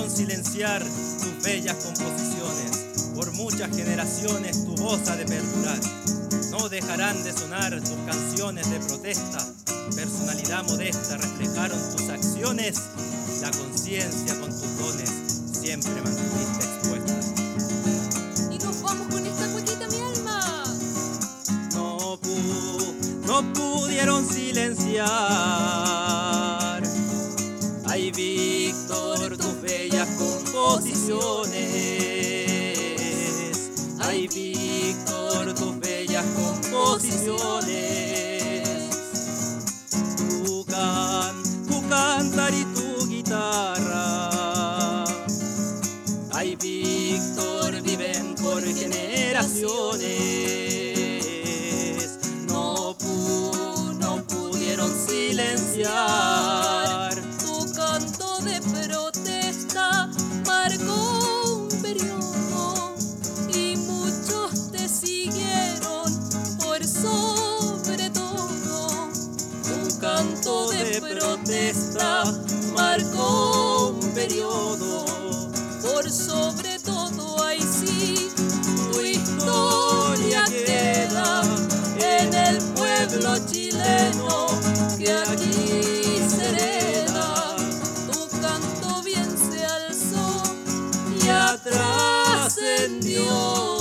silenciar tus bellas composiciones. Por muchas generaciones tu voz ha de perdurar. No dejarán de sonar tus canciones de protesta. Personalidad modesta reflejaron tus acciones. La conciencia con tus dones siempre mantuviste expuesta. Y nos vamos con esta cuequita, mi alma. No, no pudieron silenciar. Víctor, tus bellas composiciones. Ay, Víctor, tus bellas composiciones. Tu can, tu cantar y tu guitarra. Ay, Víctor, viven por generaciones. Canto de protesta marcó un periodo. Por sobre todo, ahí sí, tu historia queda en el pueblo chileno que aquí se hereda. Tu canto bien se alzó y atrascendió.